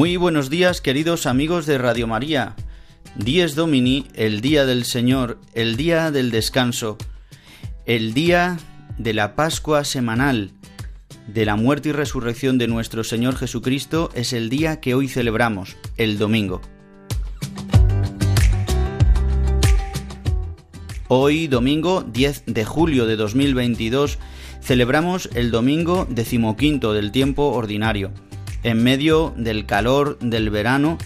Muy buenos días queridos amigos de Radio María. Dies Domini, el día del Señor, el día del descanso, el día de la Pascua semanal, de la muerte y resurrección de nuestro Señor Jesucristo, es el día que hoy celebramos, el domingo. Hoy, domingo 10 de julio de 2022, celebramos el domingo decimoquinto del tiempo ordinario en medio del calor del verano,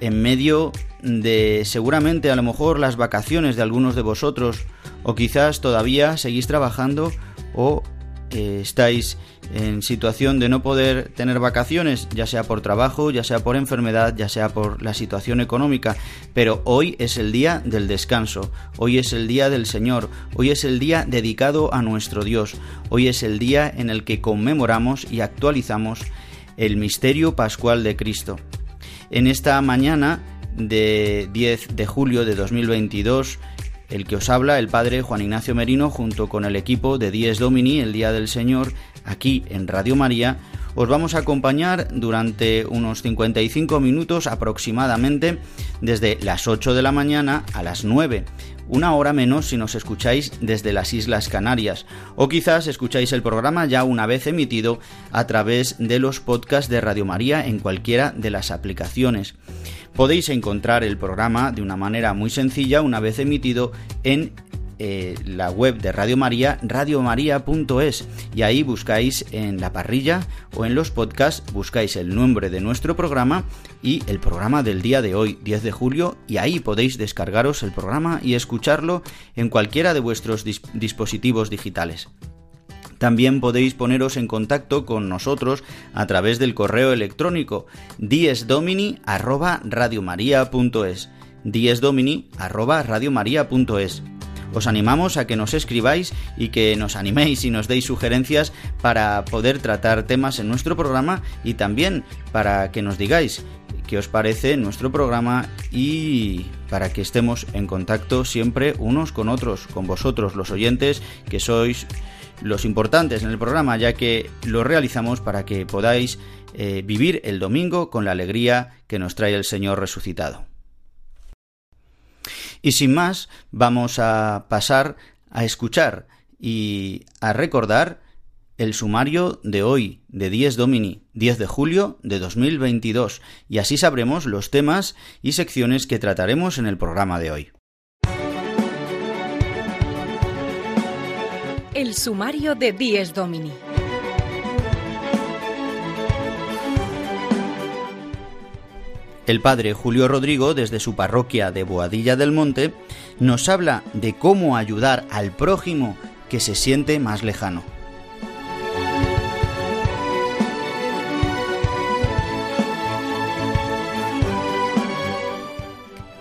en medio de seguramente a lo mejor las vacaciones de algunos de vosotros, o quizás todavía seguís trabajando o estáis en situación de no poder tener vacaciones, ya sea por trabajo, ya sea por enfermedad, ya sea por la situación económica, pero hoy es el día del descanso, hoy es el día del Señor, hoy es el día dedicado a nuestro Dios, hoy es el día en el que conmemoramos y actualizamos el misterio pascual de Cristo. En esta mañana de 10 de julio de 2022, el que os habla, el padre Juan Ignacio Merino, junto con el equipo de Dies Domini, el Día del Señor, aquí en Radio María, os vamos a acompañar durante unos 55 minutos aproximadamente, desde las 8 de la mañana a las 9 una hora menos si nos escucháis desde las Islas Canarias, o quizás escucháis el programa ya una vez emitido a través de los podcasts de Radio María en cualquiera de las aplicaciones. Podéis encontrar el programa de una manera muy sencilla una vez emitido en eh, la web de Radio María, radiomaria.es, y ahí buscáis en la parrilla o en los podcasts, buscáis el nombre de nuestro programa y el programa del día de hoy, 10 de julio, y ahí podéis descargaros el programa y escucharlo en cualquiera de vuestros dispositivos digitales. También podéis poneros en contacto con nosotros a través del correo electrónico diesdomini@radiomaria.es. diesdomini@radiomaria.es os animamos a que nos escribáis y que nos animéis y nos deis sugerencias para poder tratar temas en nuestro programa y también para que nos digáis qué os parece nuestro programa y para que estemos en contacto siempre unos con otros, con vosotros los oyentes que sois los importantes en el programa, ya que lo realizamos para que podáis eh, vivir el domingo con la alegría que nos trae el Señor resucitado. Y sin más, vamos a pasar a escuchar y a recordar el sumario de hoy, de 10 Domini, 10 de julio de 2022, y así sabremos los temas y secciones que trataremos en el programa de hoy. El sumario de 10 Domini. El padre Julio Rodrigo, desde su parroquia de Boadilla del Monte, nos habla de cómo ayudar al prójimo que se siente más lejano.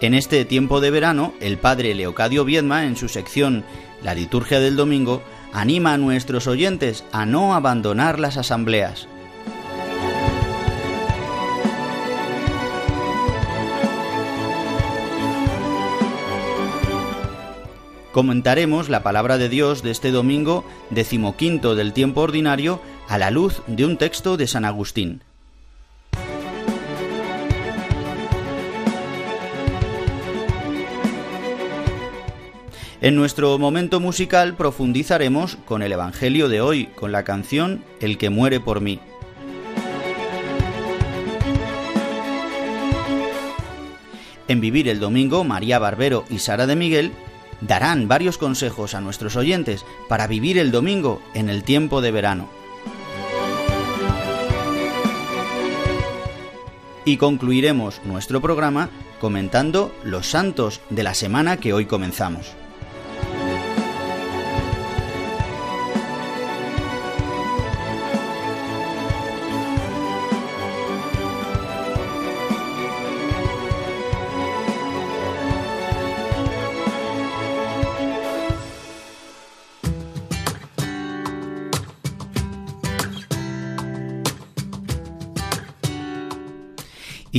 En este tiempo de verano, el padre Leocadio Viedma, en su sección La liturgia del domingo, anima a nuestros oyentes a no abandonar las asambleas. Comentaremos la palabra de Dios de este domingo decimoquinto del tiempo ordinario a la luz de un texto de San Agustín. En nuestro momento musical profundizaremos con el Evangelio de hoy, con la canción El que muere por mí. En Vivir el Domingo, María Barbero y Sara de Miguel darán varios consejos a nuestros oyentes para vivir el domingo en el tiempo de verano. Y concluiremos nuestro programa comentando los santos de la semana que hoy comenzamos.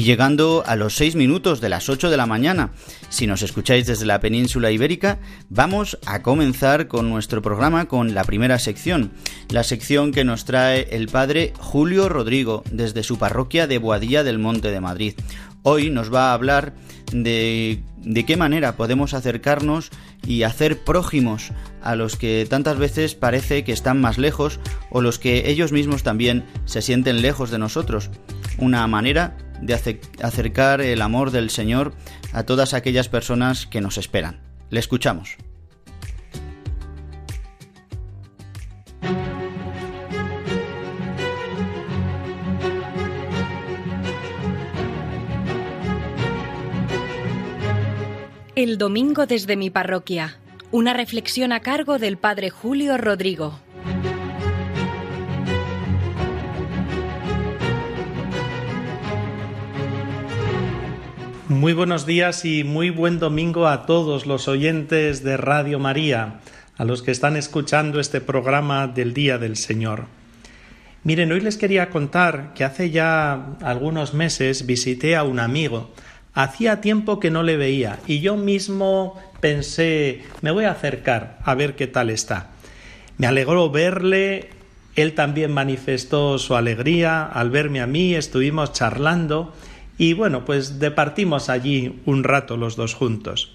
Llegando a los 6 minutos de las 8 de la mañana. Si nos escucháis desde la península ibérica, vamos a comenzar con nuestro programa con la primera sección, la sección que nos trae el padre Julio Rodrigo desde su parroquia de Boadilla del Monte de Madrid. Hoy nos va a hablar de, de qué manera podemos acercarnos y hacer prójimos a los que tantas veces parece que están más lejos o los que ellos mismos también se sienten lejos de nosotros. Una manera de acercar el amor del Señor a todas aquellas personas que nos esperan. Le escuchamos. El domingo desde mi parroquia. Una reflexión a cargo del Padre Julio Rodrigo. Muy buenos días y muy buen domingo a todos los oyentes de Radio María, a los que están escuchando este programa del Día del Señor. Miren, hoy les quería contar que hace ya algunos meses visité a un amigo. Hacía tiempo que no le veía y yo mismo pensé, me voy a acercar a ver qué tal está. Me alegró verle, él también manifestó su alegría al verme a mí, estuvimos charlando y bueno, pues departimos allí un rato los dos juntos.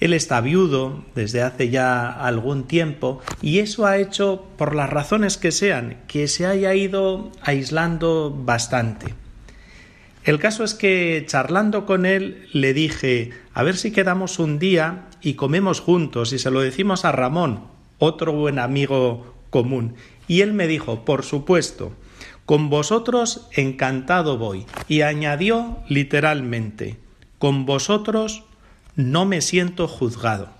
Él está viudo desde hace ya algún tiempo y eso ha hecho, por las razones que sean, que se haya ido aislando bastante. El caso es que charlando con él le dije, a ver si quedamos un día y comemos juntos y se lo decimos a Ramón, otro buen amigo común. Y él me dijo, por supuesto, con vosotros encantado voy. Y añadió literalmente, con vosotros no me siento juzgado.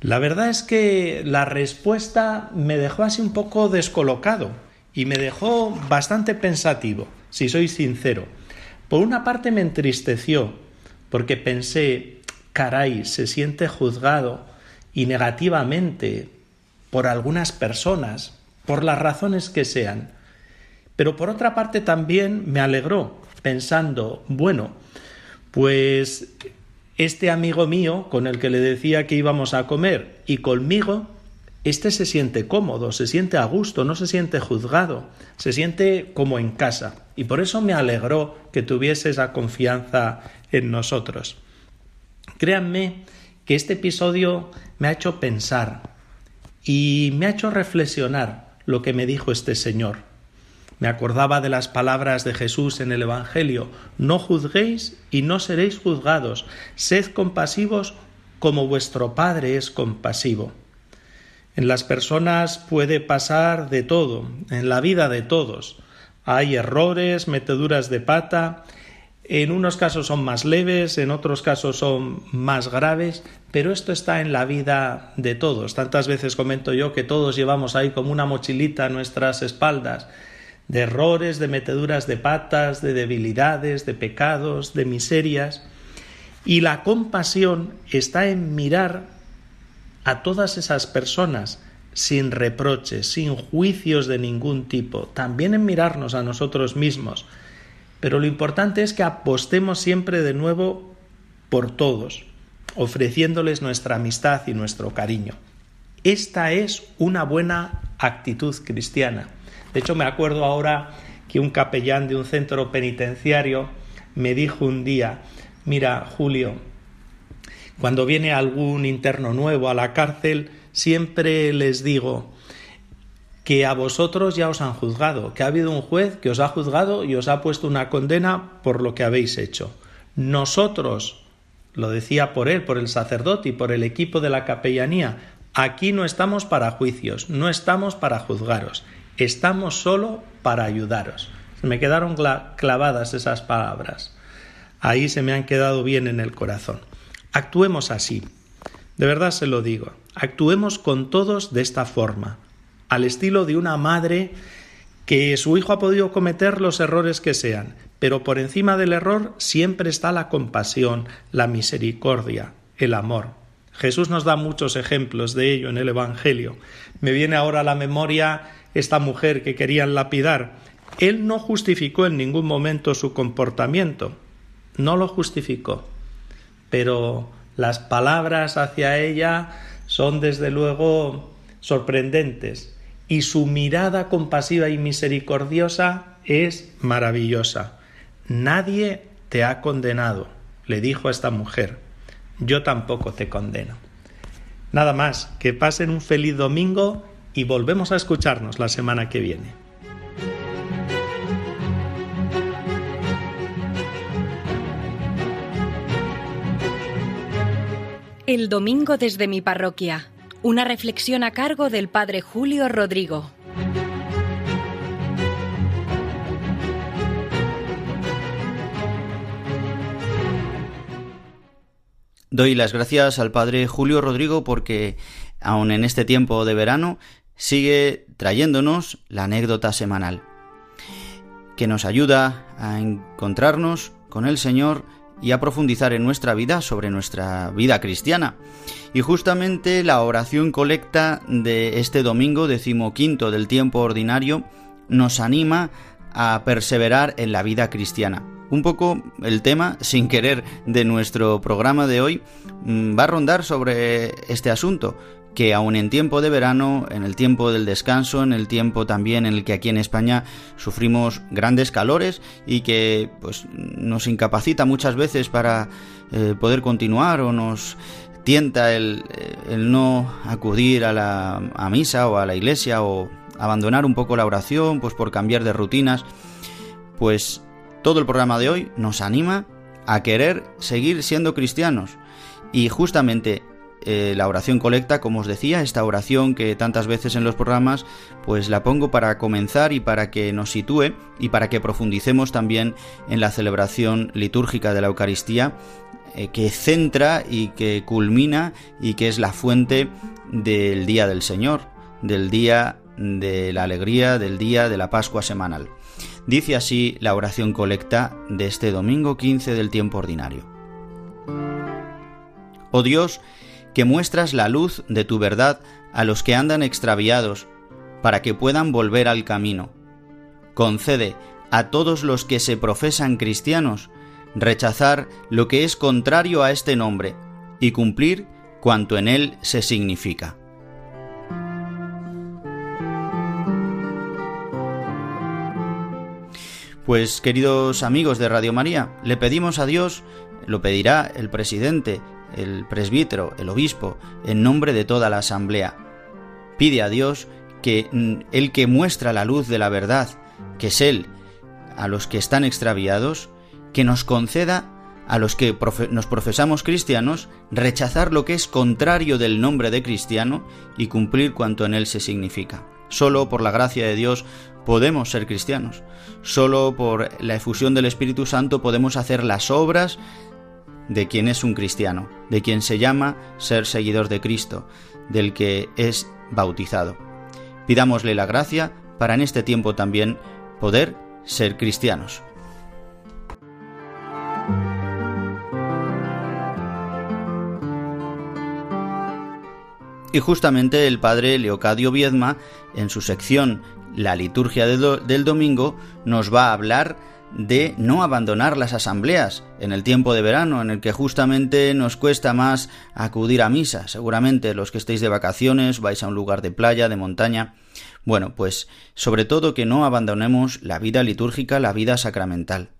La verdad es que la respuesta me dejó así un poco descolocado y me dejó bastante pensativo, si soy sincero. Por una parte me entristeció, porque pensé, caray, se siente juzgado y negativamente por algunas personas, por las razones que sean. Pero por otra parte también me alegró, pensando, bueno, pues este amigo mío con el que le decía que íbamos a comer y conmigo, este se siente cómodo, se siente a gusto, no se siente juzgado, se siente como en casa. Y por eso me alegró que tuviese esa confianza en nosotros. Créanme que este episodio me ha hecho pensar y me ha hecho reflexionar lo que me dijo este Señor. Me acordaba de las palabras de Jesús en el Evangelio, no juzguéis y no seréis juzgados, sed compasivos como vuestro Padre es compasivo. En las personas puede pasar de todo, en la vida de todos. Hay errores, meteduras de pata, en unos casos son más leves, en otros casos son más graves, pero esto está en la vida de todos. Tantas veces comento yo que todos llevamos ahí como una mochilita a nuestras espaldas de errores, de meteduras de patas, de debilidades, de pecados, de miserias. Y la compasión está en mirar a todas esas personas sin reproches, sin juicios de ningún tipo, también en mirarnos a nosotros mismos. Pero lo importante es que apostemos siempre de nuevo por todos, ofreciéndoles nuestra amistad y nuestro cariño. Esta es una buena actitud cristiana. De hecho, me acuerdo ahora que un capellán de un centro penitenciario me dijo un día, mira, Julio, cuando viene algún interno nuevo a la cárcel, siempre les digo que a vosotros ya os han juzgado, que ha habido un juez que os ha juzgado y os ha puesto una condena por lo que habéis hecho. Nosotros lo decía por él, por el sacerdote y por el equipo de la capellanía, aquí no estamos para juicios, no estamos para juzgaros, estamos solo para ayudaros. me quedaron clavadas esas palabras. Ahí se me han quedado bien en el corazón. Actuemos así. De verdad se lo digo. Actuemos con todos de esta forma, al estilo de una madre que su hijo ha podido cometer los errores que sean, pero por encima del error siempre está la compasión, la misericordia, el amor. Jesús nos da muchos ejemplos de ello en el Evangelio. Me viene ahora a la memoria esta mujer que querían lapidar. Él no justificó en ningún momento su comportamiento, no lo justificó, pero las palabras hacia ella son desde luego sorprendentes y su mirada compasiva y misericordiosa es maravillosa. Nadie te ha condenado, le dijo a esta mujer. Yo tampoco te condeno. Nada más, que pasen un feliz domingo y volvemos a escucharnos la semana que viene. El domingo desde mi parroquia. Una reflexión a cargo del Padre Julio Rodrigo. Doy las gracias al Padre Julio Rodrigo porque, aun en este tiempo de verano, sigue trayéndonos la anécdota semanal, que nos ayuda a encontrarnos con el Señor y a profundizar en nuestra vida sobre nuestra vida cristiana. Y justamente la oración colecta de este domingo decimoquinto del tiempo ordinario nos anima a perseverar en la vida cristiana. Un poco el tema, sin querer, de nuestro programa de hoy mm, va a rondar sobre este asunto, que aun en tiempo de verano, en el tiempo del descanso, en el tiempo también en el que aquí en España sufrimos grandes calores y que pues nos incapacita muchas veces para eh, poder continuar o nos tienta el, el no acudir a la misa o a la iglesia o abandonar un poco la oración pues por cambiar de rutinas pues todo el programa de hoy nos anima a querer seguir siendo cristianos. Y justamente eh, la oración colecta, como os decía, esta oración que tantas veces en los programas, pues la pongo para comenzar y para que nos sitúe y para que profundicemos también en la celebración litúrgica de la Eucaristía, eh, que centra y que culmina y que es la fuente del día del Señor, del día de la alegría, del día de la Pascua semanal. Dice así la oración colecta de este domingo 15 del tiempo ordinario. Oh Dios, que muestras la luz de tu verdad a los que andan extraviados, para que puedan volver al camino. Concede a todos los que se profesan cristianos rechazar lo que es contrario a este nombre y cumplir cuanto en él se significa. Pues queridos amigos de Radio María, le pedimos a Dios, lo pedirá el presidente, el presbítero, el obispo, en nombre de toda la asamblea. Pide a Dios que mm, el que muestra la luz de la verdad, que es Él, a los que están extraviados, que nos conceda a los que nos profesamos cristianos rechazar lo que es contrario del nombre de cristiano y cumplir cuanto en él se significa. Solo por la gracia de Dios podemos ser cristianos. Solo por la efusión del Espíritu Santo podemos hacer las obras de quien es un cristiano, de quien se llama ser seguidor de Cristo, del que es bautizado. Pidámosle la gracia para en este tiempo también poder ser cristianos. Y justamente el padre Leocadio Viedma, en su sección La liturgia del domingo, nos va a hablar de no abandonar las asambleas en el tiempo de verano, en el que justamente nos cuesta más acudir a misa. Seguramente los que estéis de vacaciones vais a un lugar de playa, de montaña. Bueno, pues sobre todo que no abandonemos la vida litúrgica, la vida sacramental.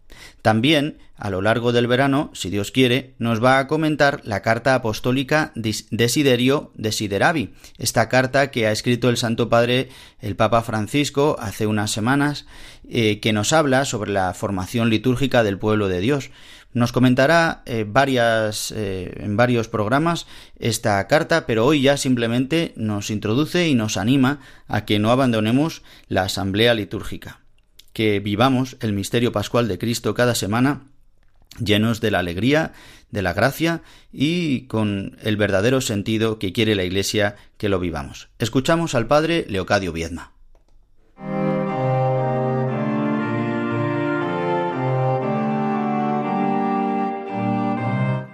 También, a lo largo del verano, si Dios quiere, nos va a comentar la carta apostólica Desiderio Desideravi, esta carta que ha escrito el Santo Padre el Papa Francisco hace unas semanas, eh, que nos habla sobre la formación litúrgica del pueblo de Dios. Nos comentará eh, varias, eh, en varios programas esta carta, pero hoy ya simplemente nos introduce y nos anima a que no abandonemos la asamblea litúrgica, que vivamos el misterio pascual de Cristo cada semana llenos de la alegría, de la gracia y con el verdadero sentido que quiere la Iglesia que lo vivamos. Escuchamos al Padre Leocadio Viedma.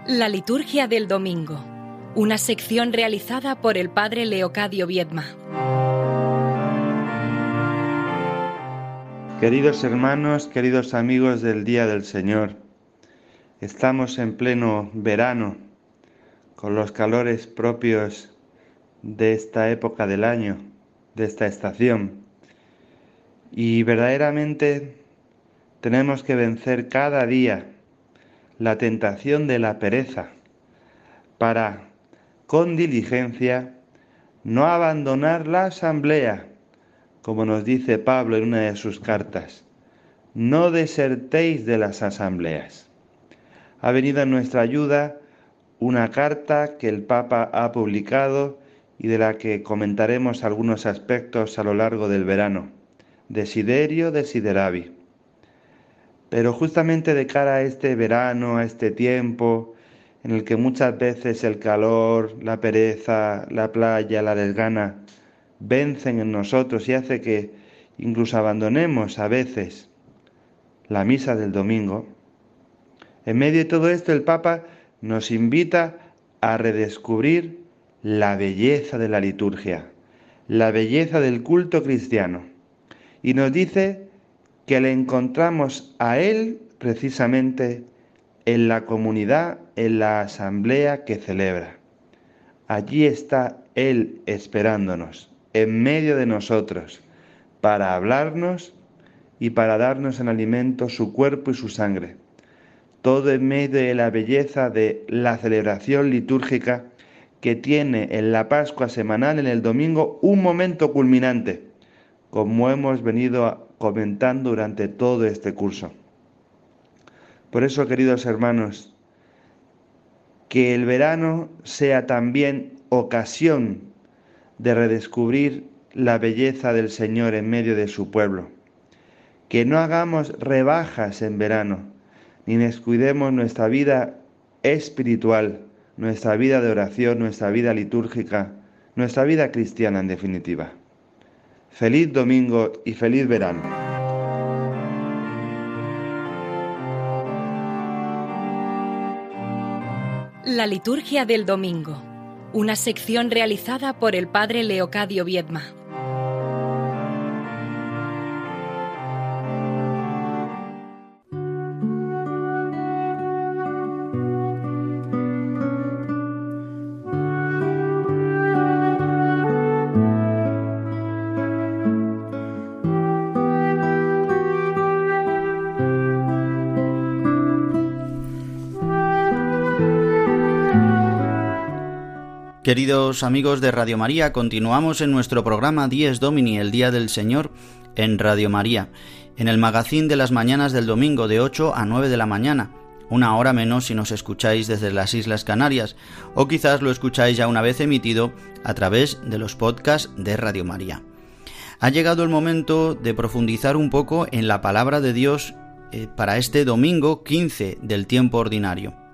La liturgia del domingo. Una sección realizada por el padre Leocadio Viedma. Queridos hermanos, queridos amigos del Día del Señor, estamos en pleno verano, con los calores propios de esta época del año, de esta estación. Y verdaderamente tenemos que vencer cada día la tentación de la pereza para, con diligencia, no abandonar la asamblea, como nos dice Pablo en una de sus cartas. No desertéis de las asambleas. Ha venido en nuestra ayuda una carta que el Papa ha publicado y de la que comentaremos algunos aspectos a lo largo del verano. Desiderio desideravi. Pero justamente de cara a este verano, a este tiempo, en el que muchas veces el calor, la pereza, la playa, la desgana vencen en nosotros y hace que incluso abandonemos a veces la misa del domingo, en medio de todo esto el Papa nos invita a redescubrir la belleza de la liturgia, la belleza del culto cristiano, y nos dice que le encontramos a Él precisamente en la comunidad, en la asamblea que celebra. Allí está Él esperándonos, en medio de nosotros, para hablarnos y para darnos en alimento su cuerpo y su sangre. Todo en medio de la belleza de la celebración litúrgica que tiene en la Pascua semanal, en el domingo, un momento culminante, como hemos venido comentando durante todo este curso. Por eso, queridos hermanos, que el verano sea también ocasión de redescubrir la belleza del Señor en medio de su pueblo. Que no hagamos rebajas en verano, ni descuidemos nuestra vida espiritual, nuestra vida de oración, nuestra vida litúrgica, nuestra vida cristiana en definitiva. Feliz domingo y feliz verano. La liturgia del domingo. Una sección realizada por el padre Leocadio Viedma. Queridos amigos de Radio María, continuamos en nuestro programa Dies Domini, el Día del Señor, en Radio María, en el magazín de las mañanas del domingo de 8 a 9 de la mañana, una hora menos si nos escucháis desde las Islas Canarias, o quizás lo escucháis ya una vez emitido a través de los podcasts de Radio María. Ha llegado el momento de profundizar un poco en la palabra de Dios eh, para este domingo 15 del tiempo ordinario.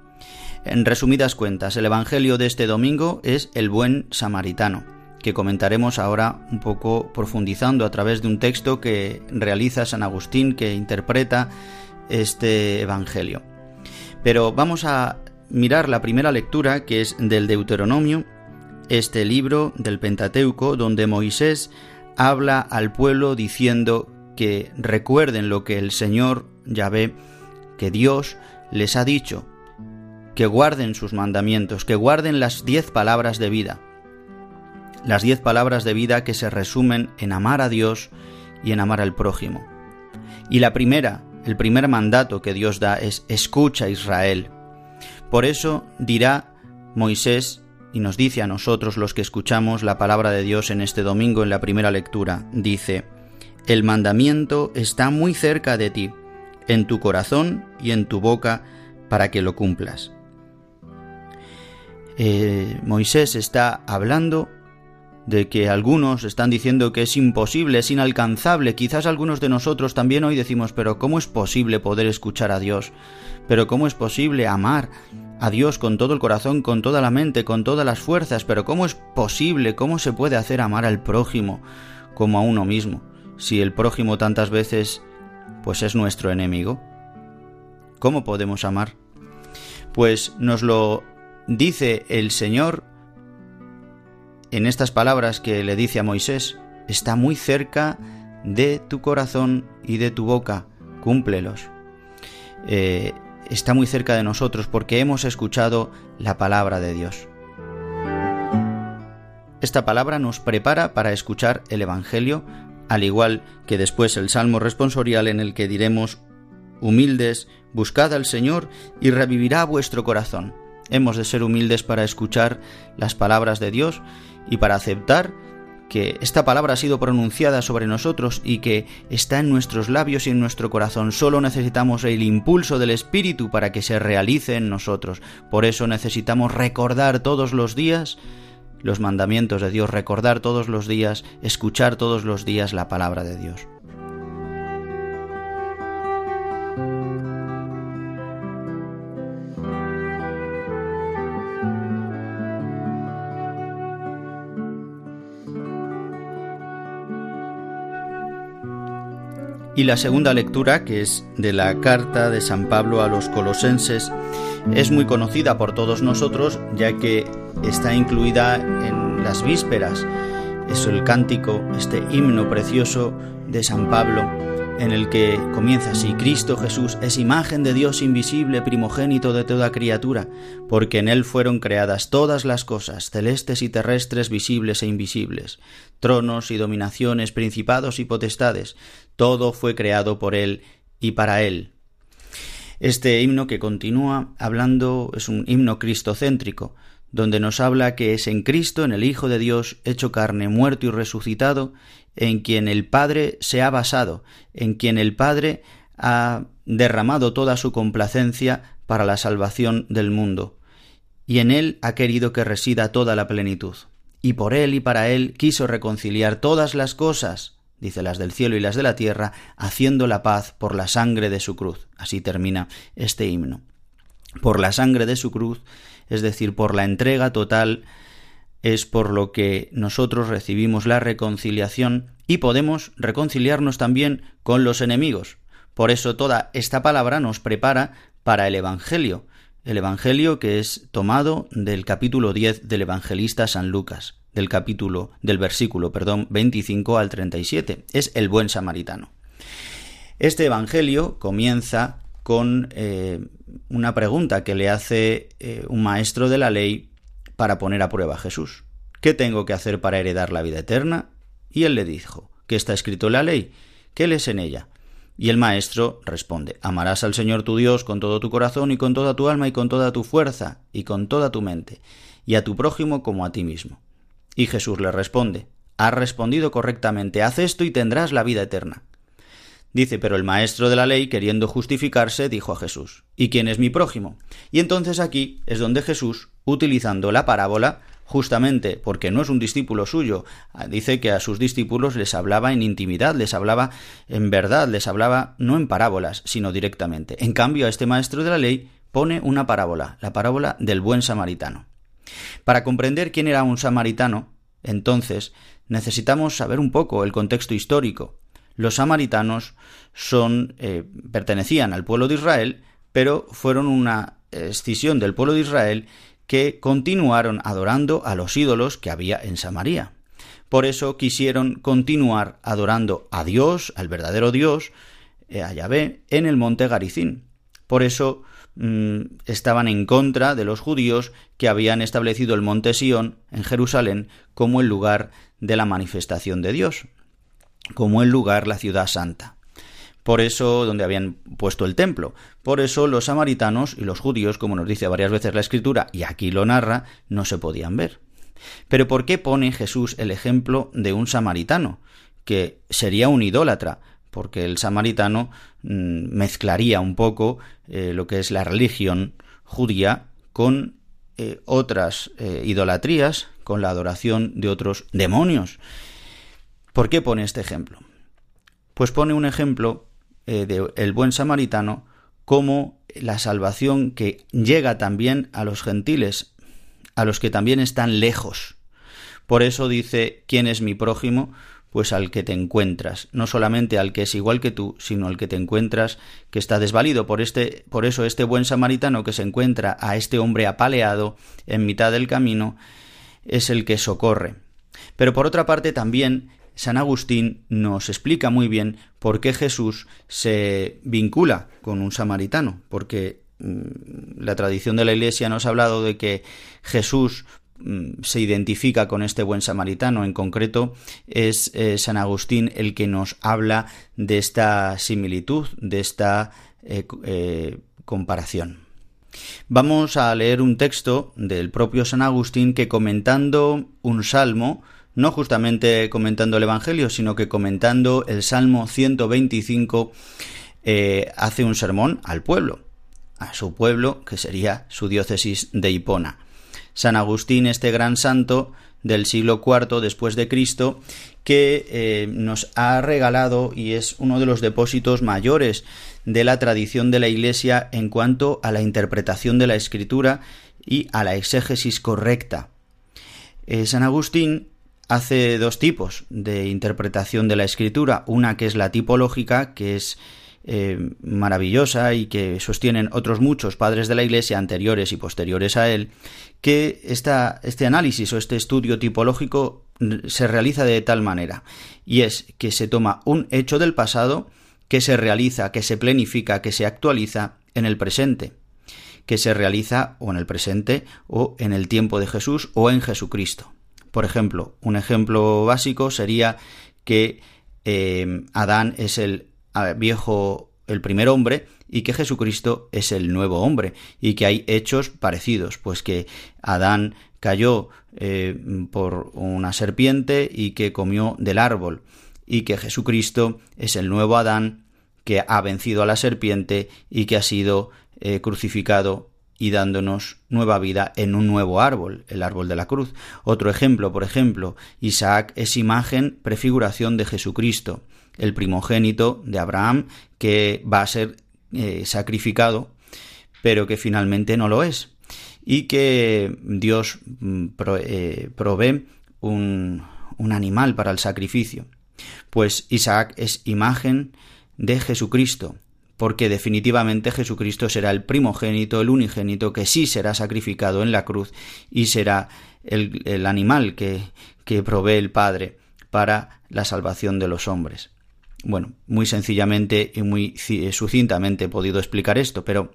En resumidas cuentas, el Evangelio de este domingo es el buen samaritano, que comentaremos ahora un poco profundizando a través de un texto que realiza San Agustín que interpreta este Evangelio. Pero vamos a mirar la primera lectura que es del Deuteronomio, este libro del Pentateuco donde Moisés habla al pueblo diciendo que recuerden lo que el Señor Yahvé, que Dios les ha dicho, que guarden sus mandamientos, que guarden las diez palabras de vida. Las diez palabras de vida que se resumen en amar a Dios y en amar al prójimo. Y la primera, el primer mandato que Dios da es escucha Israel. Por eso dirá Moisés y nos dice a nosotros los que escuchamos la palabra de Dios en este domingo en la primera lectura, dice, el mandamiento está muy cerca de ti, en tu corazón y en tu boca, para que lo cumplas. Eh, Moisés está hablando de que algunos están diciendo que es imposible, es inalcanzable. Quizás algunos de nosotros también hoy decimos, pero ¿cómo es posible poder escuchar a Dios? Pero ¿cómo es posible amar a Dios con todo el corazón, con toda la mente, con todas las fuerzas? Pero ¿cómo es posible, cómo se puede hacer amar al prójimo como a uno mismo? Si el prójimo tantas veces pues es nuestro enemigo. ¿Cómo podemos amar? Pues nos lo dice el Señor en estas palabras que le dice a Moisés, está muy cerca de tu corazón y de tu boca, cúmplelos. Eh, está muy cerca de nosotros porque hemos escuchado la palabra de Dios. Esta palabra nos prepara para escuchar el Evangelio, al igual que después el Salmo responsorial en el que diremos, humildes, buscad al Señor y revivirá vuestro corazón. Hemos de ser humildes para escuchar las palabras de Dios y para aceptar que esta palabra ha sido pronunciada sobre nosotros y que está en nuestros labios y en nuestro corazón. Solo necesitamos el impulso del Espíritu para que se realice en nosotros. Por eso necesitamos recordar todos los días los mandamientos de Dios, recordar todos los días, escuchar todos los días la palabra de Dios. Y la segunda lectura, que es de la carta de San Pablo a los colosenses, es muy conocida por todos nosotros, ya que está incluida en las vísperas. Es el cántico, este himno precioso de San Pablo, en el que comienza así, Cristo Jesús es imagen de Dios invisible, primogénito de toda criatura, porque en Él fueron creadas todas las cosas, celestes y terrestres, visibles e invisibles, tronos y dominaciones, principados y potestades, todo fue creado por Él y para Él. Este himno que continúa hablando es un himno cristocéntrico, donde nos habla que es en Cristo, en el Hijo de Dios, hecho carne, muerto y resucitado, en quien el Padre se ha basado, en quien el Padre ha derramado toda su complacencia para la salvación del mundo, y en él ha querido que resida toda la plenitud. Y por él y para él quiso reconciliar todas las cosas, dice las del cielo y las de la tierra, haciendo la paz por la sangre de su cruz. Así termina este himno. Por la sangre de su cruz es decir, por la entrega total, es por lo que nosotros recibimos la reconciliación y podemos reconciliarnos también con los enemigos. Por eso toda esta palabra nos prepara para el Evangelio, el Evangelio que es tomado del capítulo 10 del evangelista San Lucas, del capítulo del versículo, perdón, 25 al 37, es el buen samaritano. Este Evangelio comienza con eh, una pregunta que le hace eh, un maestro de la ley para poner a prueba a Jesús. ¿Qué tengo que hacer para heredar la vida eterna? Y él le dijo, ¿qué está escrito en la ley? ¿Qué lees en ella? Y el maestro responde, amarás al Señor tu Dios con todo tu corazón y con toda tu alma y con toda tu fuerza y con toda tu mente, y a tu prójimo como a ti mismo. Y Jesús le responde, has respondido correctamente, haz esto y tendrás la vida eterna. Dice, pero el maestro de la ley, queriendo justificarse, dijo a Jesús, ¿y quién es mi prójimo? Y entonces aquí es donde Jesús, utilizando la parábola, justamente porque no es un discípulo suyo, ah, dice que a sus discípulos les hablaba en intimidad, les hablaba en verdad, les hablaba no en parábolas, sino directamente. En cambio, a este maestro de la ley pone una parábola, la parábola del buen samaritano. Para comprender quién era un samaritano, entonces necesitamos saber un poco el contexto histórico. Los samaritanos son, eh, pertenecían al pueblo de Israel, pero fueron una escisión del pueblo de Israel que continuaron adorando a los ídolos que había en Samaria. Por eso quisieron continuar adorando a Dios, al verdadero Dios, eh, a Yahvé, en el monte Garicín. Por eso mm, estaban en contra de los judíos que habían establecido el monte Sión en Jerusalén como el lugar de la manifestación de Dios como el lugar la ciudad santa. Por eso, donde habían puesto el templo. Por eso los samaritanos y los judíos, como nos dice varias veces la escritura, y aquí lo narra, no se podían ver. Pero ¿por qué pone Jesús el ejemplo de un samaritano? que sería un idólatra, porque el samaritano mm, mezclaría un poco eh, lo que es la religión judía con eh, otras eh, idolatrías, con la adoración de otros demonios. ¿Por qué pone este ejemplo? Pues pone un ejemplo de el buen samaritano como la salvación que llega también a los gentiles, a los que también están lejos. Por eso dice, ¿quién es mi prójimo? Pues al que te encuentras, no solamente al que es igual que tú, sino al que te encuentras que está desvalido. Por, este, por eso este buen samaritano que se encuentra a este hombre apaleado en mitad del camino es el que socorre. Pero por otra parte también San Agustín nos explica muy bien por qué Jesús se vincula con un samaritano, porque mm, la tradición de la Iglesia nos ha hablado de que Jesús mm, se identifica con este buen samaritano. En concreto, es eh, San Agustín el que nos habla de esta similitud, de esta eh, eh, comparación. Vamos a leer un texto del propio San Agustín que comentando un salmo no justamente comentando el Evangelio, sino que comentando el Salmo 125, eh, hace un sermón al pueblo, a su pueblo, que sería su diócesis de Hipona. San Agustín, este gran santo del siglo IV después de Cristo, que eh, nos ha regalado y es uno de los depósitos mayores de la tradición de la Iglesia en cuanto a la interpretación de la Escritura y a la exégesis correcta. Eh, San Agustín hace dos tipos de interpretación de la escritura, una que es la tipológica, que es eh, maravillosa y que sostienen otros muchos padres de la Iglesia anteriores y posteriores a él, que este análisis o este estudio tipológico se realiza de tal manera, y es que se toma un hecho del pasado que se realiza, que se planifica, que se actualiza en el presente, que se realiza o en el presente o en el tiempo de Jesús o en Jesucristo. Por ejemplo, un ejemplo básico sería que eh, Adán es el viejo, el primer hombre, y que Jesucristo es el nuevo hombre, y que hay hechos parecidos, pues que Adán cayó eh, por una serpiente y que comió del árbol, y que Jesucristo es el nuevo Adán que ha vencido a la serpiente y que ha sido eh, crucificado y dándonos nueva vida en un nuevo árbol, el árbol de la cruz. Otro ejemplo, por ejemplo, Isaac es imagen, prefiguración de Jesucristo, el primogénito de Abraham que va a ser eh, sacrificado, pero que finalmente no lo es, y que Dios mm, eh, provee un, un animal para el sacrificio. Pues Isaac es imagen de Jesucristo, porque definitivamente Jesucristo será el primogénito, el unigénito, que sí será sacrificado en la cruz y será el, animal que, que provee el Padre para la salvación de los hombres. Bueno, muy sencillamente y muy sucintamente he podido explicar esto, pero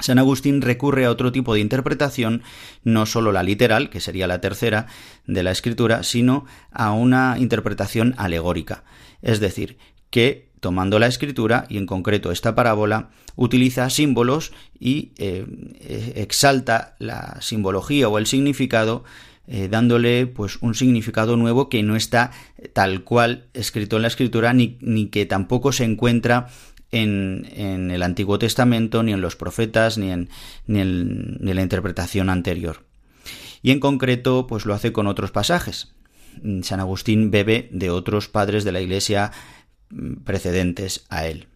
San Agustín recurre a otro tipo de interpretación, no sólo la literal, que sería la tercera de la escritura, sino a una interpretación alegórica. Es decir, que tomando la escritura, y en concreto esta parábola, utiliza símbolos y eh, eh, exalta la simbología o el significado, eh, dándole pues un significado nuevo que no está tal cual escrito en la escritura, ni, ni que tampoco se encuentra en, en, el Antiguo Testamento, ni en los profetas, ni en, ni en, ni en la interpretación anterior. Y en concreto, pues lo hace con otros pasajes. San Agustín bebe de otros padres de la Iglesia precedentes a él.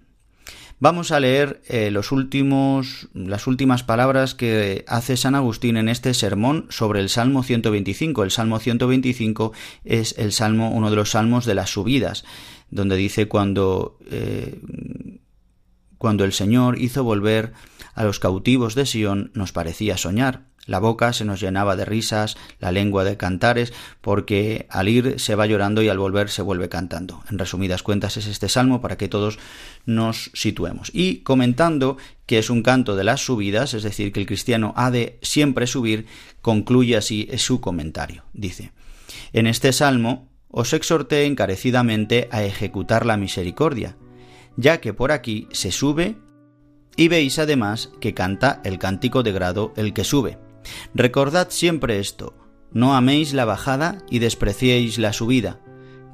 Vamos a leer eh, los últimos, las últimas palabras que hace San Agustín en este sermón sobre el Salmo 125. El Salmo 125 es el salmo, uno de los salmos de las subidas, donde dice cuando, eh, cuando el Señor hizo volver a los cautivos de Sión, nos parecía soñar. La boca se nos llenaba de risas, la lengua de cantares, porque al ir se va llorando y al volver se vuelve cantando. En resumidas cuentas es este salmo para que todos nos situemos. Y comentando que es un canto de las subidas, es decir, que el cristiano ha de siempre subir, concluye así su comentario. Dice, en este salmo os exhorté encarecidamente a ejecutar la misericordia, ya que por aquí se sube y veis además que canta el cántico de grado el que sube. Recordad siempre esto, no améis la bajada y despreciéis la subida.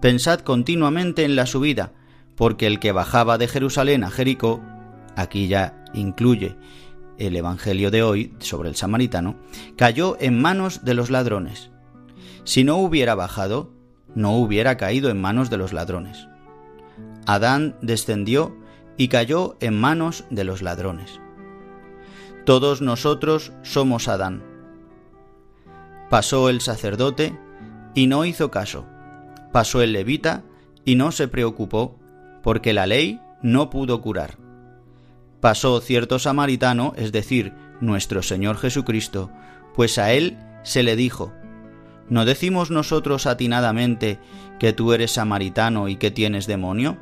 Pensad continuamente en la subida, porque el que bajaba de Jerusalén a Jericó, aquí ya incluye el Evangelio de hoy sobre el samaritano, cayó en manos de los ladrones. Si no hubiera bajado, no hubiera caído en manos de los ladrones. Adán descendió y cayó en manos de los ladrones. Todos nosotros somos Adán. Pasó el sacerdote y no hizo caso. Pasó el levita y no se preocupó, porque la ley no pudo curar. Pasó cierto samaritano, es decir, nuestro Señor Jesucristo, pues a él se le dijo, ¿no decimos nosotros atinadamente que tú eres samaritano y que tienes demonio?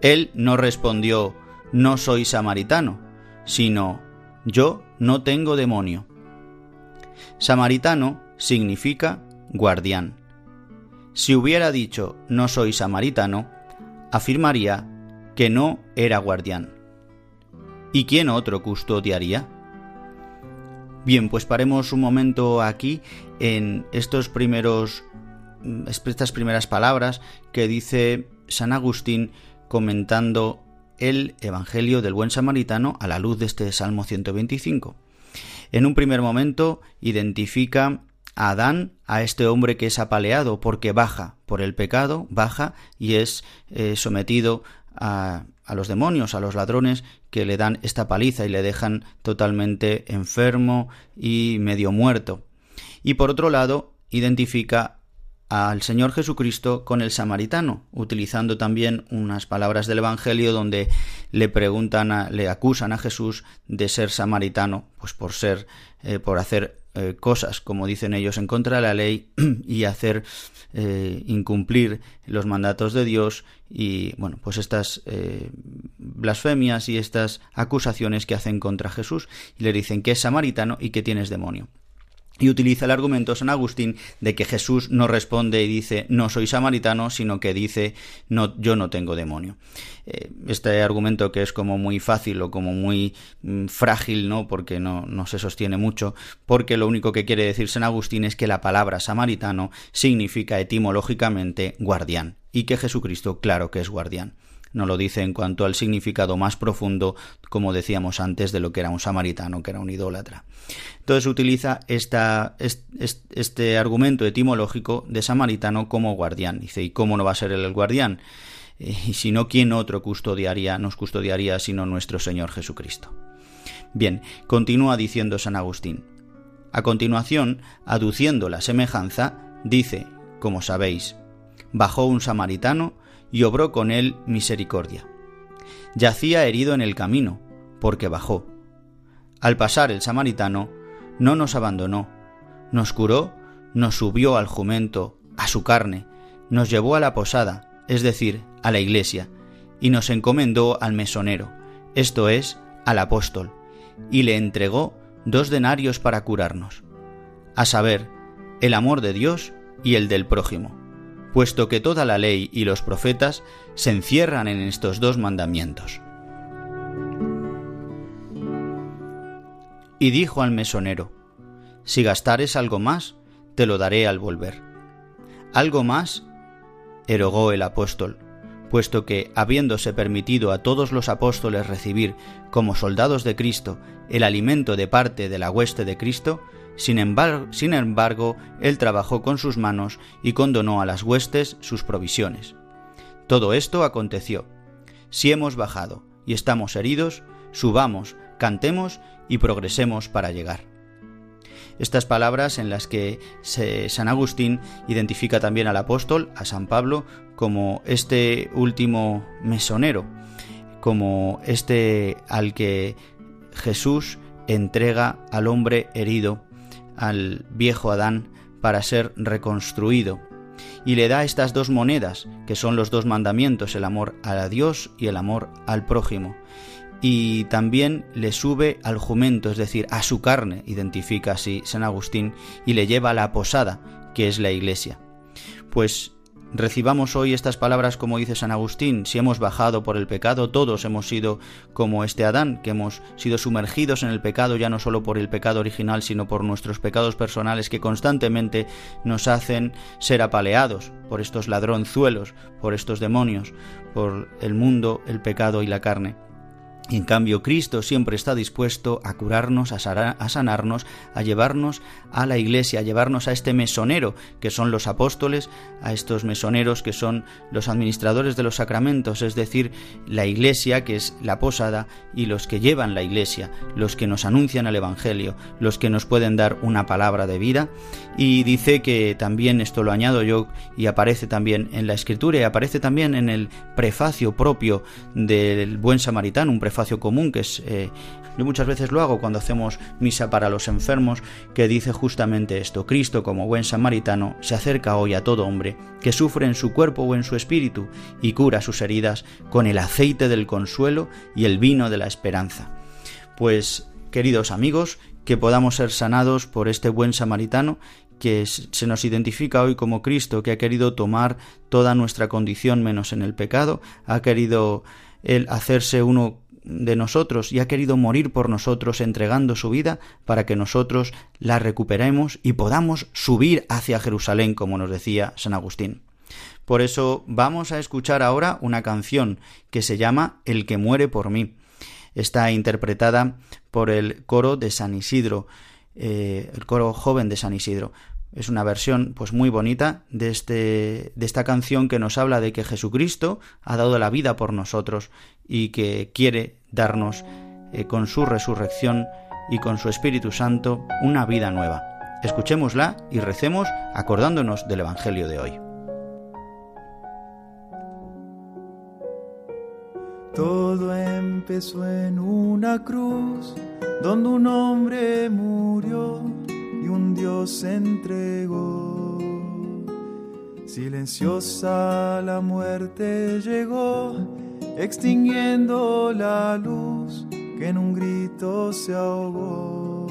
Él no respondió, no soy samaritano, sino, yo no tengo demonio. Samaritano significa guardián. Si hubiera dicho no soy samaritano, afirmaría que no era guardián. ¿Y quién otro custodiaría? Bien, pues paremos un momento aquí en estos primeros estas primeras palabras que dice San Agustín comentando el Evangelio del buen samaritano a la luz de este Salmo 125. En un primer momento identifica a Adán, a este hombre que es apaleado porque baja por el pecado, baja y es eh, sometido a, a los demonios, a los ladrones que le dan esta paliza y le dejan totalmente enfermo y medio muerto. Y por otro lado, identifica al Señor Jesucristo con el samaritano, utilizando también unas palabras del Evangelio donde le preguntan, le acusan a Jesús de ser samaritano, pues por ser, eh, por hacer eh, cosas, como dicen ellos, en contra de la ley y hacer eh, incumplir los mandatos de Dios y, bueno, pues estas blasfemias y estas acusaciones que hacen contra Jesús. Y le dicen que es samaritano y que tienes demonio y utiliza el argumento San Agustín de que Jesús no responde y dice no soy samaritano, sino que dice no yo no tengo demonio. Eh, este argumento que es como muy fácil o como muy mm, frágil, ¿no? Porque no, no se sostiene mucho, porque lo único que quiere decir San Agustín es que la palabra samaritano significa etimológicamente guardián y que Jesucristo claro que es guardián no lo dice en cuanto al significado más profundo, como decíamos antes, de lo que era un samaritano, que era un idólatra. Entonces utiliza esta, este, argumento etimológico de samaritano como guardián. Dice, ¿y cómo no va a ser él el guardián? Eh, y si no, ¿quién otro custodiaría, nos custodiaría sino nuestro Señor Jesucristo? Bien, continúa diciendo San Agustín. A continuación, aduciendo la semejanza, dice, como sabéis, bajó un samaritano y obró con él misericordia. Yacía herido en el camino, porque bajó. Al pasar el samaritano, no nos abandonó, nos curó, nos subió al jumento, a su carne, nos llevó a la posada, es decir, a la iglesia, y nos encomendó al mesonero, esto es, al apóstol, y le entregó dos denarios para curarnos, a saber, el amor de Dios y el del prójimo puesto que toda la ley y los profetas se encierran en estos dos mandamientos. Y dijo al mesonero, Si gastares algo más, te lo daré al volver. ¿Algo más? erogó el apóstol, puesto que, habiéndose permitido a todos los apóstoles recibir, como soldados de Cristo, el alimento de parte de la hueste de Cristo, sin embargo, él trabajó con sus manos y condonó a las huestes sus provisiones. Todo esto aconteció. Si hemos bajado y estamos heridos, subamos, cantemos y progresemos para llegar. Estas palabras en las que San Agustín identifica también al apóstol, a San Pablo, como este último mesonero, como este al que Jesús entrega al hombre herido al viejo Adán para ser reconstruido y le da estas dos monedas, que son los dos mandamientos, el amor a Dios y el amor al prójimo. Y también le sube al jumento, es decir, a su carne, identifica así San Agustín, y le lleva a la posada, que es la iglesia. Pues recibamos hoy estas palabras como dice San Agustín, si hemos bajado por el pecado, todos hemos sido como este Adán, que hemos sido sumergidos en el pecado ya no solo por el pecado original, sino por nuestros pecados personales que constantemente nos hacen ser apaleados por estos ladronzuelos, por estos demonios, por el mundo, el pecado y la carne. En cambio, Cristo siempre está dispuesto a curarnos, a sanarnos, a llevarnos a la iglesia, a llevarnos a este mesonero que son los apóstoles, a estos mesoneros que son los administradores de los sacramentos, es decir, la iglesia que es la posada y los que llevan la iglesia, los que nos anuncian el Evangelio, los que nos pueden dar una palabra de vida. Y dice que también, esto lo añado yo, y aparece también en la escritura y aparece también en el prefacio propio del buen samaritano, un prefacio común, que es, eh, yo muchas veces lo hago cuando hacemos misa para los enfermos, que dice justamente esto, Cristo como buen samaritano se acerca hoy a todo hombre que sufre en su cuerpo o en su espíritu y cura sus heridas con el aceite del consuelo y el vino de la esperanza. Pues, queridos amigos, que podamos ser sanados por este buen samaritano que se nos identifica hoy como Cristo, que ha querido tomar toda nuestra condición menos en el pecado, ha querido el hacerse uno de nosotros y ha querido morir por nosotros entregando su vida para que nosotros la recuperemos y podamos subir hacia Jerusalén, como nos decía San Agustín. Por eso vamos a escuchar ahora una canción que se llama El que muere por mí. Está interpretada por el coro de San Isidro, eh, el coro joven de San Isidro. Es una versión pues muy bonita de, este, de esta canción que nos habla de que Jesucristo ha dado la vida por nosotros y que quiere darnos eh, con su resurrección y con su Espíritu Santo una vida nueva. Escuchémosla y recemos acordándonos del Evangelio de hoy. Todo empezó en una cruz donde un hombre murió un Dios entregó. Silenciosa la muerte llegó, extinguiendo la luz que en un grito se ahogó.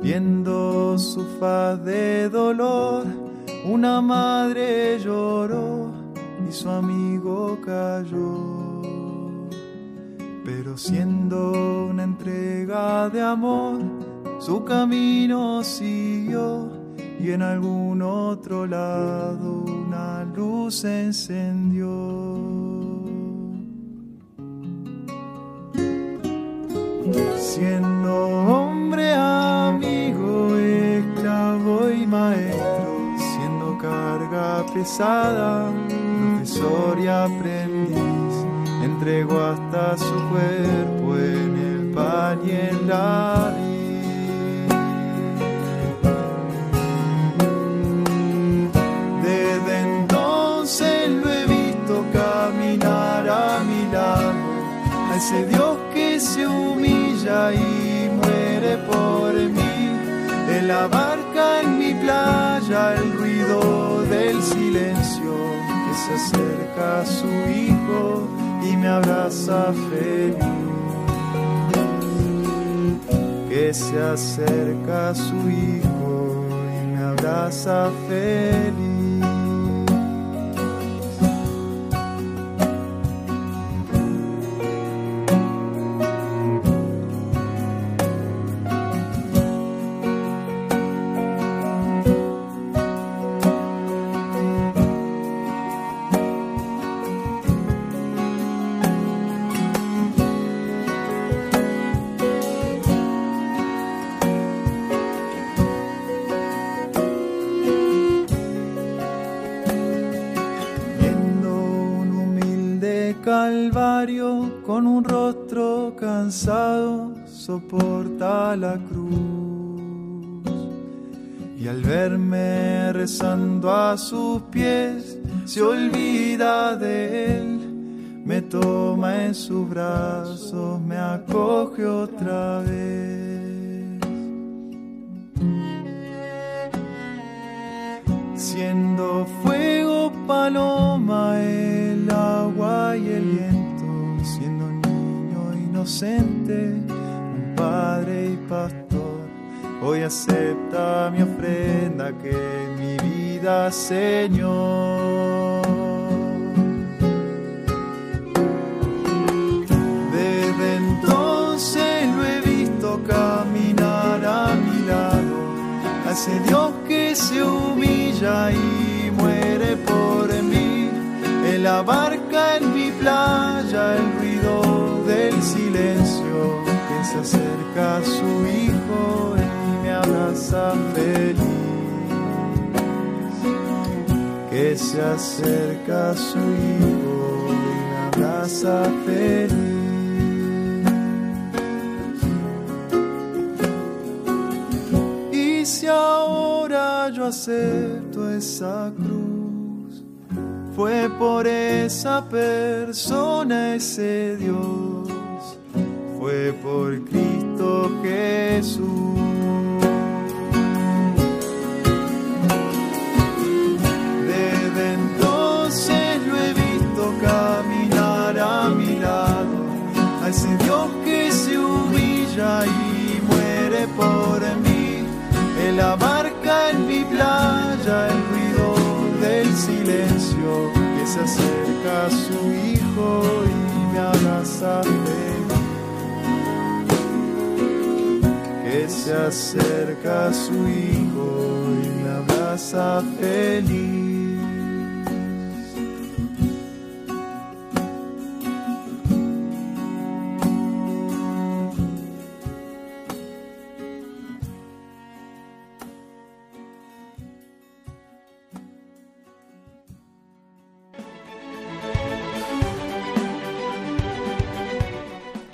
Viendo su faz de dolor, una madre lloró y su amigo cayó. Pero siendo una entrega de amor, su camino siguió y en algún otro lado una luz encendió. Siendo hombre, amigo, esclavo y maestro, siendo carga pesada, profesor y aprendiz, entregó hasta su cuerpo en el pan y en la vida ese Dios que se humilla y muere por mí. En la barca, en mi playa, el ruido del silencio que se acerca a su hijo y me abraza feliz. Que se acerca a su hijo y me abraza feliz. Soporta la cruz. Y al verme rezando a sus pies, se olvida de él, me toma en sus brazos, me acoge otra vez. Siendo fuego, paloma, el agua y el viento un padre y pastor. Hoy acepta mi ofrenda que mi vida Señor. Desde entonces lo he visto caminar a mi lado, hace Dios que se humilla y muere por mí, en la barca en mi playa, el ruido del silencio que se feliz que se acerca a su hijo y me abraza feliz. Y si ahora yo acepto esa cruz, fue por esa persona, ese Dios, fue por Cristo Jesús. Y muere por mí, en la barca en mi playa, el ruido del silencio que se acerca su hijo y me abraza feliz. Que se acerca a su hijo y me abraza feliz.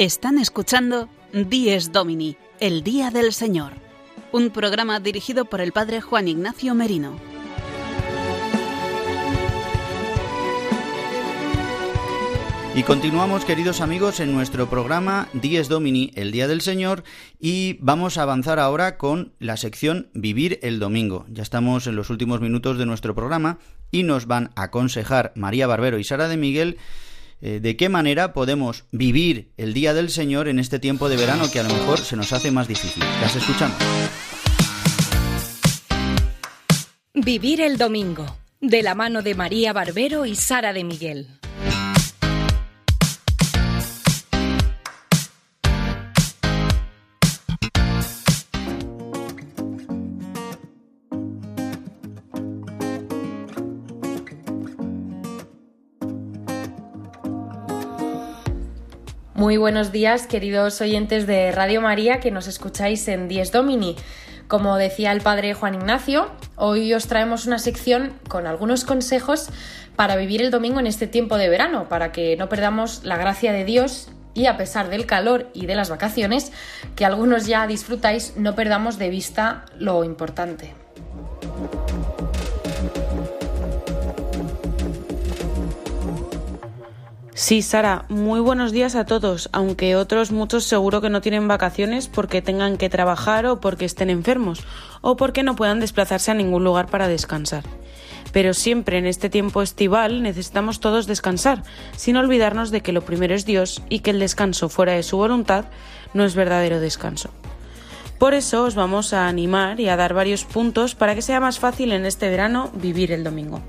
Están escuchando Dies Domini, el Día del Señor, un programa dirigido por el Padre Juan Ignacio Merino. Y continuamos, queridos amigos, en nuestro programa Dies Domini, el Día del Señor, y vamos a avanzar ahora con la sección Vivir el Domingo. Ya estamos en los últimos minutos de nuestro programa y nos van a aconsejar María Barbero y Sara de Miguel eh, de qué manera podemos vivir el Día del Señor en este tiempo de verano que a lo mejor se nos hace más difícil. Las escuchamos. Vivir el Domingo, de la mano de María Barbero y Sara de Miguel. Muy buenos días, queridos oyentes de Radio María que nos escucháis en Dies Domini. Como decía el padre Juan Ignacio, hoy os traemos una sección con algunos consejos para vivir el domingo en este tiempo de verano, para que no perdamos la gracia de Dios y a pesar del calor y de las vacaciones, que algunos ya disfrutáis, no perdamos de vista lo importante. Sí, Sara, muy buenos días a todos, aunque otros muchos seguro que no tienen vacaciones porque tengan que trabajar o porque estén enfermos o porque no puedan desplazarse a ningún lugar para descansar. Pero siempre en este tiempo estival necesitamos todos descansar, sin olvidarnos de que lo primero es Dios y que el descanso fuera de su voluntad no es verdadero descanso. Por eso os vamos a animar y a dar varios puntos para que sea más fácil en este verano vivir el domingo.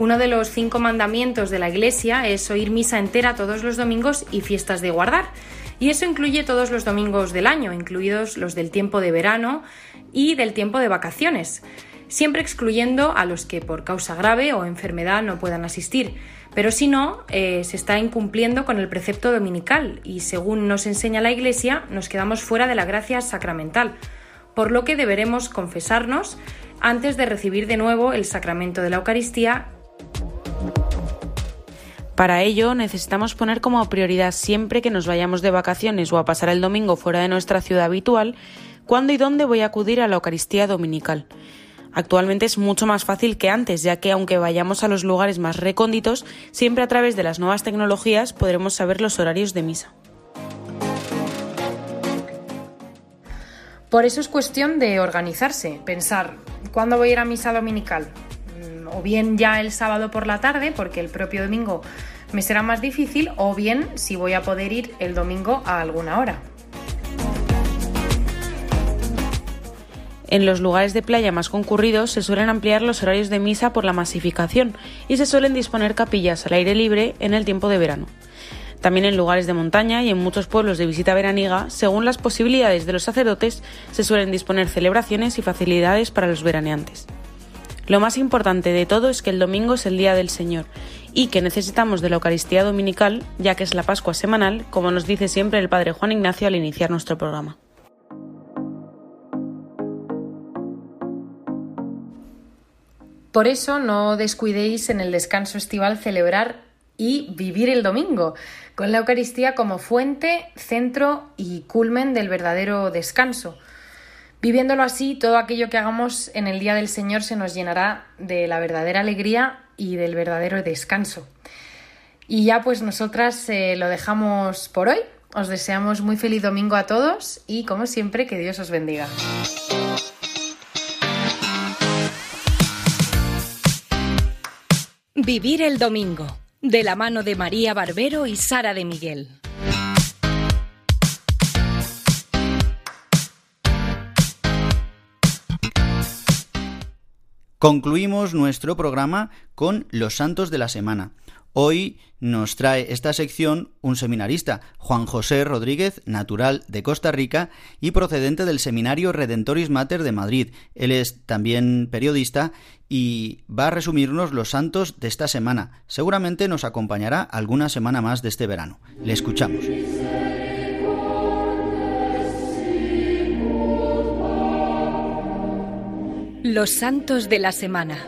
Uno de los cinco mandamientos de la Iglesia es oír misa entera todos los domingos y fiestas de guardar. Y eso incluye todos los domingos del año, incluidos los del tiempo de verano y del tiempo de vacaciones, siempre excluyendo a los que por causa grave o enfermedad no puedan asistir. Pero si no, eh, se está incumpliendo con el precepto dominical y según nos enseña la Iglesia, nos quedamos fuera de la gracia sacramental, por lo que deberemos confesarnos antes de recibir de nuevo el sacramento de la Eucaristía Para ello necesitamos poner como prioridad siempre que nos vayamos de vacaciones o a pasar el domingo fuera de nuestra ciudad habitual, cuándo y dónde voy a acudir a la Eucaristía Dominical. Actualmente es mucho más fácil que antes, ya que aunque vayamos a los lugares más recónditos, siempre a través de las nuevas tecnologías podremos saber los horarios de misa. Por eso es cuestión de organizarse, pensar, ¿cuándo voy a ir a misa dominical? O bien ya el sábado por la tarde, porque el propio domingo me será más difícil, o bien si voy a poder ir el domingo a alguna hora. En los lugares de playa más concurridos se suelen ampliar los horarios de misa por la masificación y se suelen disponer capillas al aire libre en el tiempo de verano. También en lugares de montaña y en muchos pueblos de visita veraniega, según las posibilidades de los sacerdotes, se suelen disponer celebraciones y facilidades para los veraneantes. Lo más importante de todo es que el domingo es el día del Señor y que necesitamos de la Eucaristía dominical, ya que es la Pascua semanal, como nos dice siempre el Padre Juan Ignacio al iniciar nuestro programa. Por eso no descuidéis en el descanso estival celebrar y vivir el domingo, con la Eucaristía como fuente, centro y culmen del verdadero descanso. Viviéndolo así, todo aquello que hagamos en el Día del Señor se nos llenará de la verdadera alegría y del verdadero descanso. Y ya pues nosotras eh, lo dejamos por hoy. Os deseamos muy feliz domingo a todos y como siempre que Dios os bendiga. Vivir el domingo, de la mano de María Barbero y Sara de Miguel. Concluimos nuestro programa con los santos de la semana. Hoy nos trae esta sección un seminarista, Juan José Rodríguez, natural de Costa Rica y procedente del Seminario Redentoris Mater de Madrid. Él es también periodista y va a resumirnos los santos de esta semana. Seguramente nos acompañará alguna semana más de este verano. Le escuchamos. Los santos de la semana.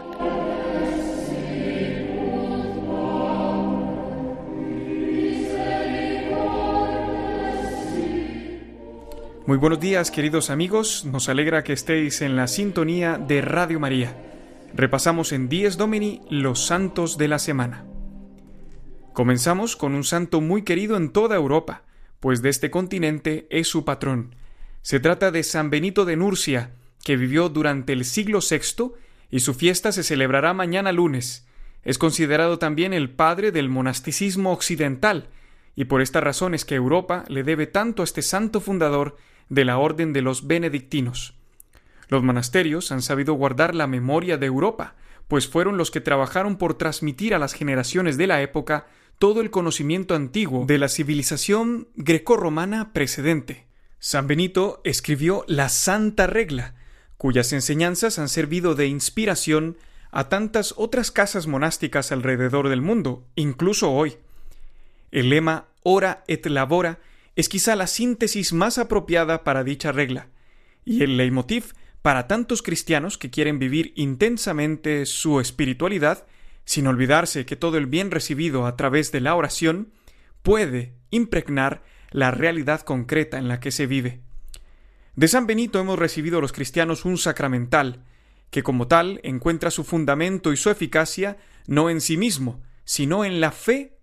Muy buenos días queridos amigos, nos alegra que estéis en la sintonía de Radio María. Repasamos en Dies Domini los santos de la semana. Comenzamos con un santo muy querido en toda Europa, pues de este continente es su patrón. Se trata de San Benito de Nurcia, que vivió durante el siglo VI y su fiesta se celebrará mañana lunes. Es considerado también el padre del monasticismo occidental, y por esta razón es que Europa le debe tanto a este santo fundador de la orden de los benedictinos. Los monasterios han sabido guardar la memoria de Europa, pues fueron los que trabajaron por transmitir a las generaciones de la época todo el conocimiento antiguo de la civilización grecorromana precedente. San Benito escribió la Santa Regla, cuyas enseñanzas han servido de inspiración a tantas otras casas monásticas alrededor del mundo, incluso hoy. El lema ora et labora es quizá la síntesis más apropiada para dicha regla, y el leitmotiv para tantos cristianos que quieren vivir intensamente su espiritualidad, sin olvidarse que todo el bien recibido a través de la oración puede impregnar la realidad concreta en la que se vive. De San Benito hemos recibido los cristianos un sacramental, que como tal encuentra su fundamento y su eficacia no en sí mismo, sino en la fe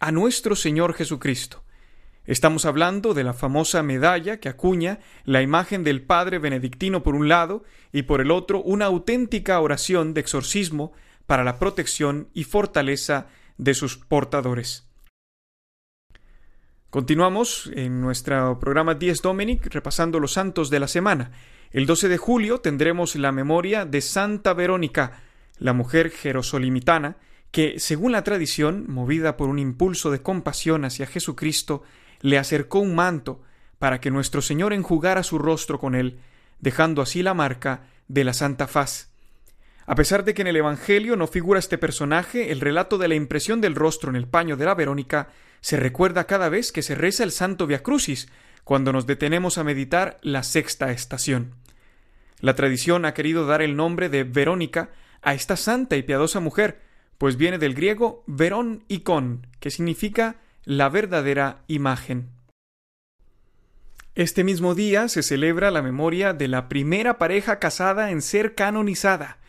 a nuestro Señor Jesucristo. Estamos hablando de la famosa medalla que acuña la imagen del Padre Benedictino por un lado y por el otro una auténtica oración de exorcismo para la protección y fortaleza de sus portadores. Continuamos en nuestro programa Dies Dominic repasando los santos de la semana. El 12 de julio tendremos la memoria de Santa Verónica, la mujer jerosolimitana, que, según la tradición, movida por un impulso de compasión hacia Jesucristo, le acercó un manto para que nuestro Señor enjugara su rostro con él, dejando así la marca de la Santa Faz. A pesar de que en el Evangelio no figura este personaje, el relato de la impresión del rostro en el paño de la Verónica se recuerda cada vez que se reza el Santo Via Crucis, cuando nos detenemos a meditar la sexta estación. La tradición ha querido dar el nombre de Verónica a esta santa y piadosa mujer, pues viene del griego verón icon, que significa la verdadera imagen. Este mismo día se celebra la memoria de la primera pareja casada en ser canonizada.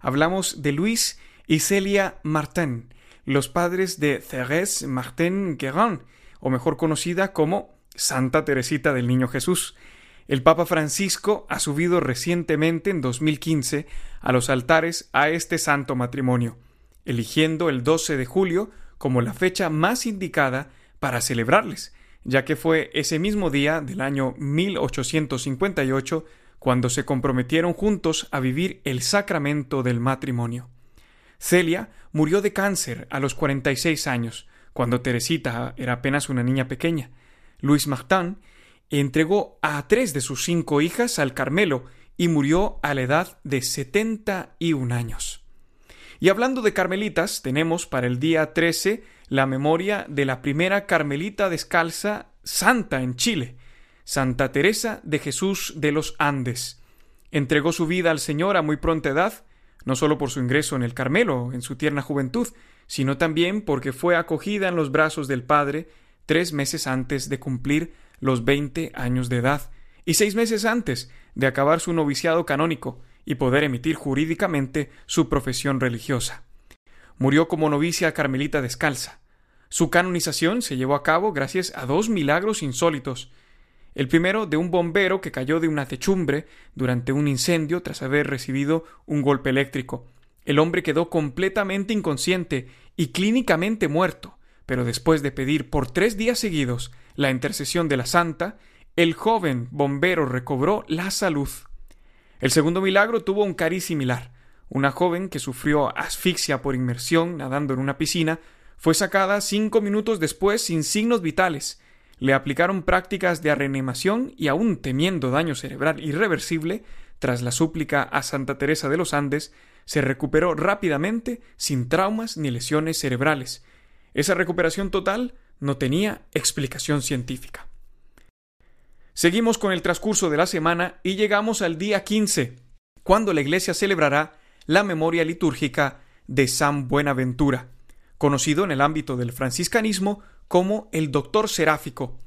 Hablamos de Luis y Celia Martin, los padres de Thérèse Martin Guérin, o mejor conocida como Santa Teresita del Niño Jesús. El Papa Francisco ha subido recientemente, en 2015, a los altares a este santo matrimonio, eligiendo el 12 de julio como la fecha más indicada para celebrarles, ya que fue ese mismo día del año 1858 cuando se comprometieron juntos a vivir el sacramento del matrimonio. Celia murió de cáncer a los 46 años, cuando Teresita era apenas una niña pequeña. Luis Martin entregó a tres de sus cinco hijas al Carmelo y murió a la edad de 71 años. Y hablando de carmelitas, tenemos para el día 13 la memoria de la primera carmelita descalza santa en Chile, Santa Teresa de Jesús de los Andes. Entregó su vida al Señor a muy pronta edad, no solo por su ingreso en el Carmelo en su tierna juventud, sino también porque fue acogida en los brazos del Padre tres meses antes de cumplir los veinte años de edad y seis meses antes de acabar su noviciado canónico y poder emitir jurídicamente su profesión religiosa. Murió como novicia carmelita descalza. Su canonización se llevó a cabo gracias a dos milagros insólitos. El primero de un bombero que cayó de una techumbre durante un incendio tras haber recibido un golpe eléctrico. El hombre quedó completamente inconsciente y clínicamente muerto, pero después de pedir por tres días seguidos la intercesión de la santa, el joven bombero recobró la salud. El segundo milagro tuvo un cariz similar. Una joven que sufrió asfixia por inmersión nadando en una piscina fue sacada cinco minutos después sin signos vitales. Le aplicaron prácticas de reanimación y aún temiendo daño cerebral irreversible, tras la súplica a Santa Teresa de los Andes, se recuperó rápidamente sin traumas ni lesiones cerebrales. Esa recuperación total no tenía explicación científica. Seguimos con el transcurso de la semana y llegamos al día 15, cuando la Iglesia celebrará la memoria litúrgica de San Buenaventura, conocido en el ámbito del franciscanismo como el Doctor Seráfico.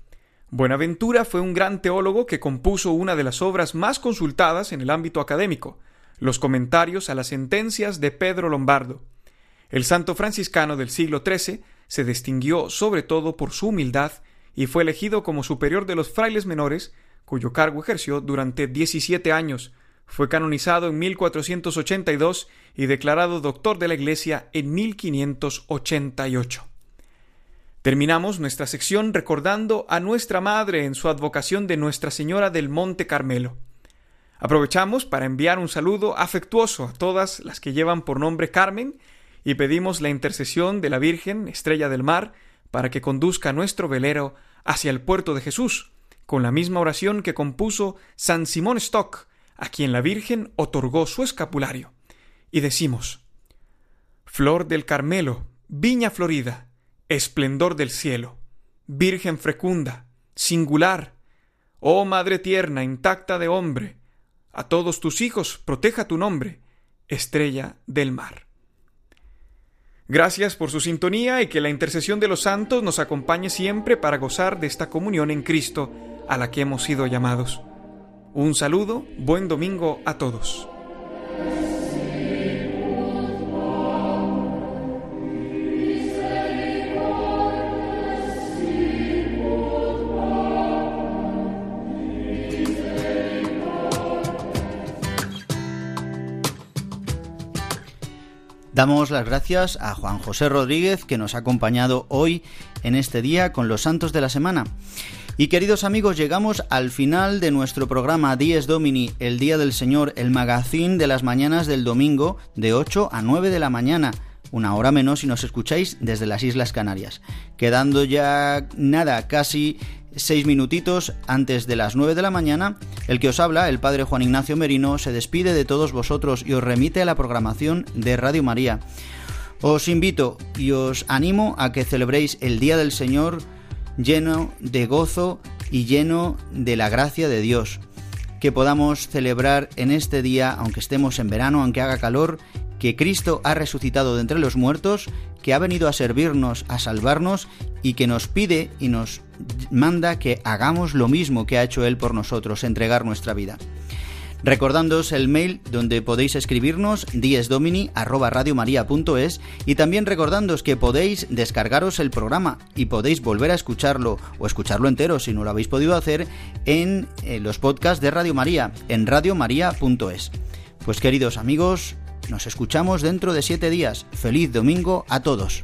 Buenaventura fue un gran teólogo que compuso una de las obras más consultadas en el ámbito académico, los comentarios a las sentencias de Pedro Lombardo. El santo franciscano del siglo XIII se distinguió sobre todo por su humildad y fue elegido como superior de los frailes menores, cuyo cargo ejerció durante 17 años. Fue canonizado en 1482 y declarado doctor de la Iglesia en 1588. Terminamos nuestra sección recordando a nuestra Madre en su advocación de Nuestra Señora del Monte Carmelo. Aprovechamos para enviar un saludo afectuoso a todas las que llevan por nombre Carmen y pedimos la intercesión de la Virgen, Estrella del Mar, para que conduzca nuestro velero hacia el puerto de Jesús, con la misma oración que compuso San Simón Stock, a quien la Virgen otorgó su escapulario. Y decimos Flor del Carmelo, viña florida, esplendor del cielo, Virgen fecunda, singular, oh Madre tierna, intacta de hombre, a todos tus hijos proteja tu nombre, estrella del mar. Gracias por su sintonía y que la intercesión de los santos nos acompañe siempre para gozar de esta comunión en Cristo a la que hemos sido llamados. Un saludo, buen domingo a todos. Damos las gracias a Juan José Rodríguez que nos ha acompañado hoy en este día con los santos de la semana. Y queridos amigos, llegamos al final de nuestro programa Dies Domini, el Día del Señor, el magazín de las mañanas del domingo de 8 a 9 de la mañana una hora menos si nos escucháis desde las Islas Canarias. Quedando ya nada, casi seis minutitos antes de las nueve de la mañana, el que os habla, el padre Juan Ignacio Merino, se despide de todos vosotros y os remite a la programación de Radio María. Os invito y os animo a que celebréis el Día del Señor lleno de gozo y lleno de la gracia de Dios. Que podamos celebrar en este día, aunque estemos en verano, aunque haga calor, que Cristo ha resucitado de entre los muertos, que ha venido a servirnos, a salvarnos y que nos pide y nos manda que hagamos lo mismo que ha hecho Él por nosotros, entregar nuestra vida. Recordándoos el mail donde podéis escribirnos diesdomini@radiomaria.es y también recordándoos que podéis descargaros el programa y podéis volver a escucharlo o escucharlo entero si no lo habéis podido hacer en, en los podcasts de Radio María en radiomaria.es. Pues queridos amigos, nos escuchamos dentro de siete días. Feliz domingo a todos.